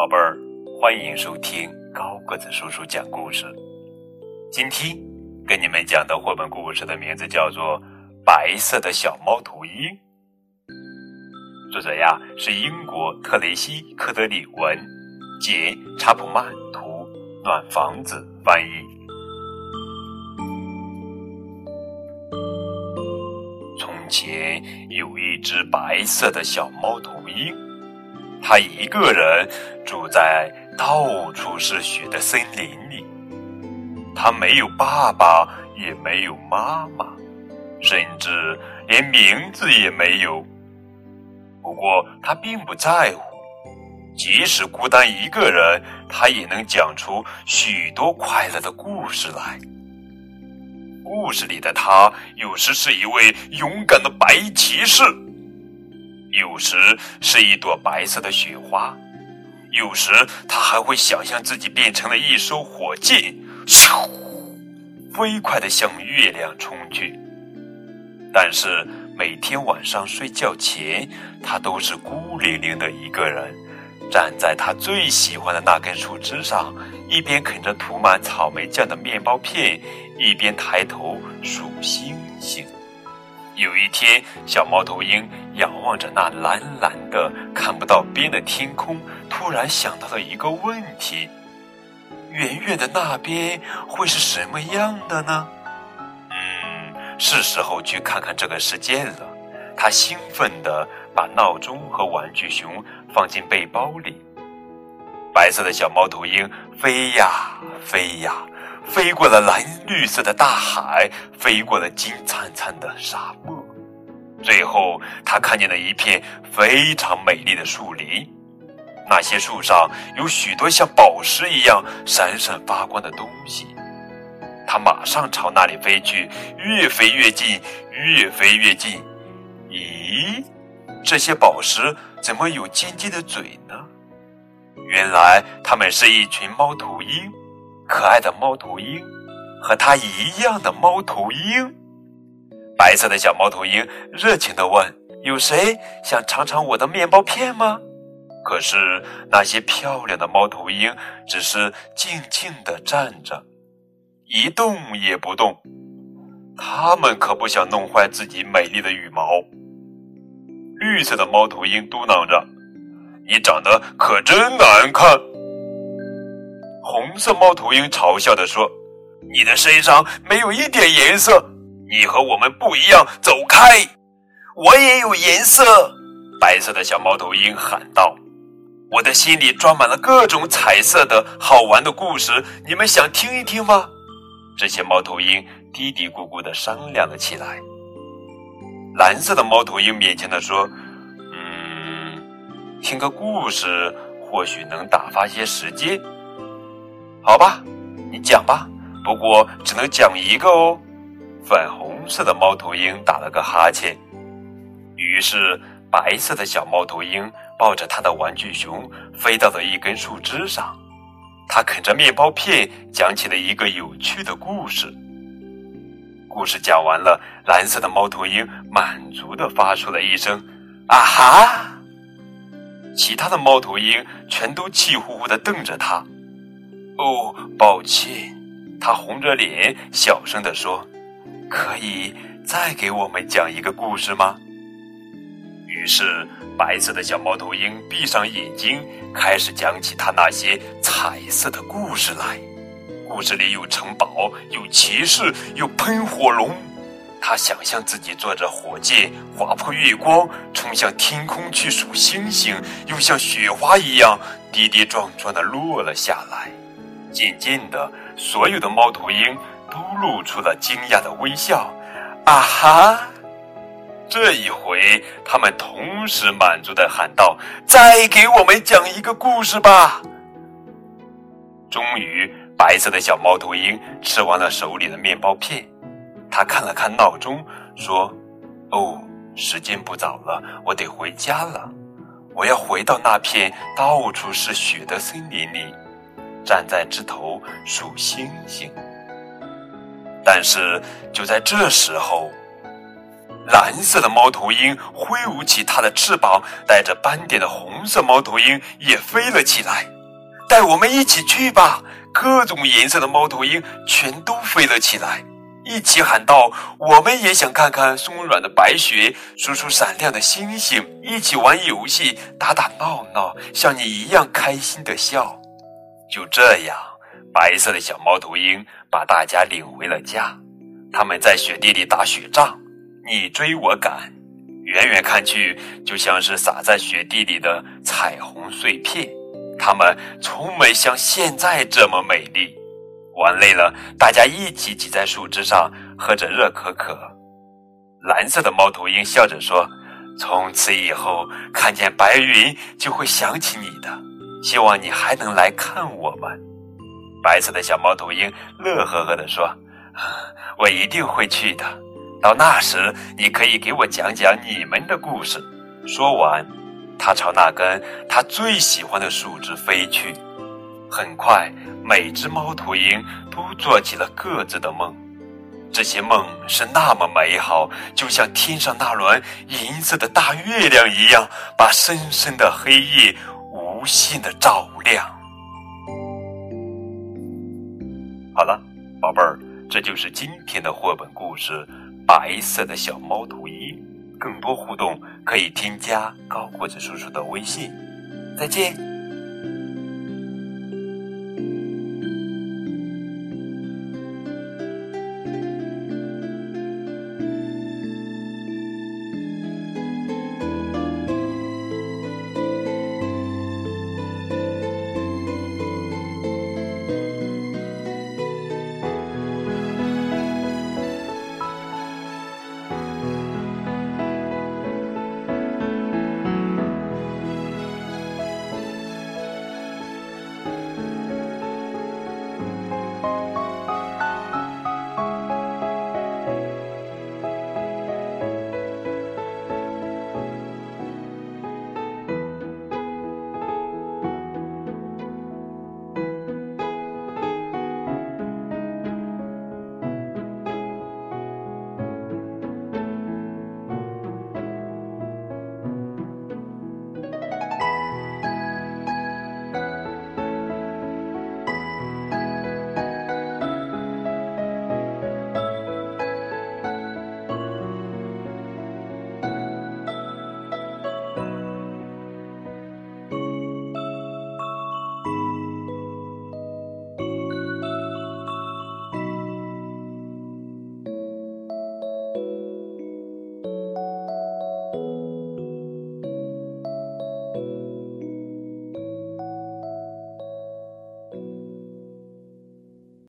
宝贝儿，欢迎收听高个子叔叔讲故事。今天跟你们讲的绘本故事的名字叫做《白色的小猫头鹰》，作者呀是英国特雷西·科德里文，杰·查普曼图，暖房子翻译。从前有一只白色的小猫头鹰。他一个人住在到处是雪的森林里，他没有爸爸，也没有妈妈，甚至连名字也没有。不过他并不在乎，即使孤单一个人，他也能讲出许多快乐的故事来。故事里的他，有时是一位勇敢的白骑士。有时是一朵白色的雪花，有时他还会想象自己变成了一艘火箭，咻，飞快地向月亮冲去。但是每天晚上睡觉前，他都是孤零零的一个人，站在他最喜欢的那根树枝上，一边啃着涂满草莓酱的面包片，一边抬头数星星。有一天，小猫头鹰仰望着那蓝蓝的、看不到边的天空，突然想到了一个问题：远远的那边会是什么样的呢？嗯，是时候去看看这个世界了。他兴奋地把闹钟和玩具熊放进背包里。白色的小猫头鹰飞呀飞呀。飞过了蓝绿色的大海，飞过了金灿灿的沙漠，最后他看见了一片非常美丽的树林。那些树上有许多像宝石一样闪闪发光的东西。他马上朝那里飞去，越飞越近，越飞越近。咦，这些宝石怎么有尖尖的嘴呢？原来它们是一群猫头鹰。可爱的猫头鹰，和它一样的猫头鹰，白色的小猫头鹰热情地问：“有谁想尝尝我的面包片吗？”可是那些漂亮的猫头鹰只是静静地站着，一动也不动。它们可不想弄坏自己美丽的羽毛。绿色的猫头鹰嘟囔着：“你长得可真难看。”红色猫头鹰嘲笑地说：“你的身上没有一点颜色，你和我们不一样，走开！”我也有颜色，白色的小猫头鹰喊道：“我的心里装满了各种彩色的好玩的故事，你们想听一听吗？”这些猫头鹰嘀嘀咕咕地商量了起来。蓝色的猫头鹰勉强地说：“嗯，听个故事或许能打发些时间。”好吧，你讲吧，不过只能讲一个哦。粉红色的猫头鹰打了个哈欠，于是白色的小猫头鹰抱着他的玩具熊飞到了一根树枝上，他啃着面包片，讲起了一个有趣的故事。故事讲完了，蓝色的猫头鹰满足的发出了一声“啊哈”，其他的猫头鹰全都气呼呼的瞪着他。哦，抱歉，他红着脸小声地说：“可以再给我们讲一个故事吗？”于是，白色的小猫头鹰闭上眼睛，开始讲起他那些彩色的故事来。故事里有城堡，有骑士，有喷火龙。他想象自己坐着火箭划破月光，冲向天空去数星星，又像雪花一样跌跌撞撞地落了下来。渐渐的，所有的猫头鹰都露出了惊讶的微笑。啊哈！这一回，他们同时满足的喊道：“再给我们讲一个故事吧！”终于，白色的小猫头鹰吃完了手里的面包片，他看了看闹钟，说：“哦，时间不早了，我得回家了。我要回到那片到处是雪的森林里。”站在枝头数星星，但是就在这时候，蓝色的猫头鹰挥舞起它的翅膀，带着斑点的红色猫头鹰也飞了起来。带我们一起去吧！各种颜色的猫头鹰全都飞了起来，一起喊道：“我们也想看看松软的白雪，数数闪亮的星星，一起玩游戏，打打闹闹，像你一样开心的笑。”就这样，白色的小猫头鹰把大家领回了家。他们在雪地里打雪仗，你追我赶，远远看去就像是洒在雪地里的彩虹碎片。它们从没像现在这么美丽。玩累了，大家一起挤在树枝上，喝着热可可。蓝色的猫头鹰笑着说：“从此以后，看见白云就会想起你的。希望你还能来看我们。”白色的小猫头鹰乐呵呵地说：“我一定会去的。到那时，你可以给我讲讲你们的故事。”说完。他朝那根他最喜欢的树枝飞去，很快，每只猫头鹰都做起了各自的梦。这些梦是那么美好，就像天上那轮银色的大月亮一样，把深深的黑夜无限的照亮。这就是今天的绘本故事《白色的小猫头鹰》。更多互动可以添加高个子叔叔的微信，再见。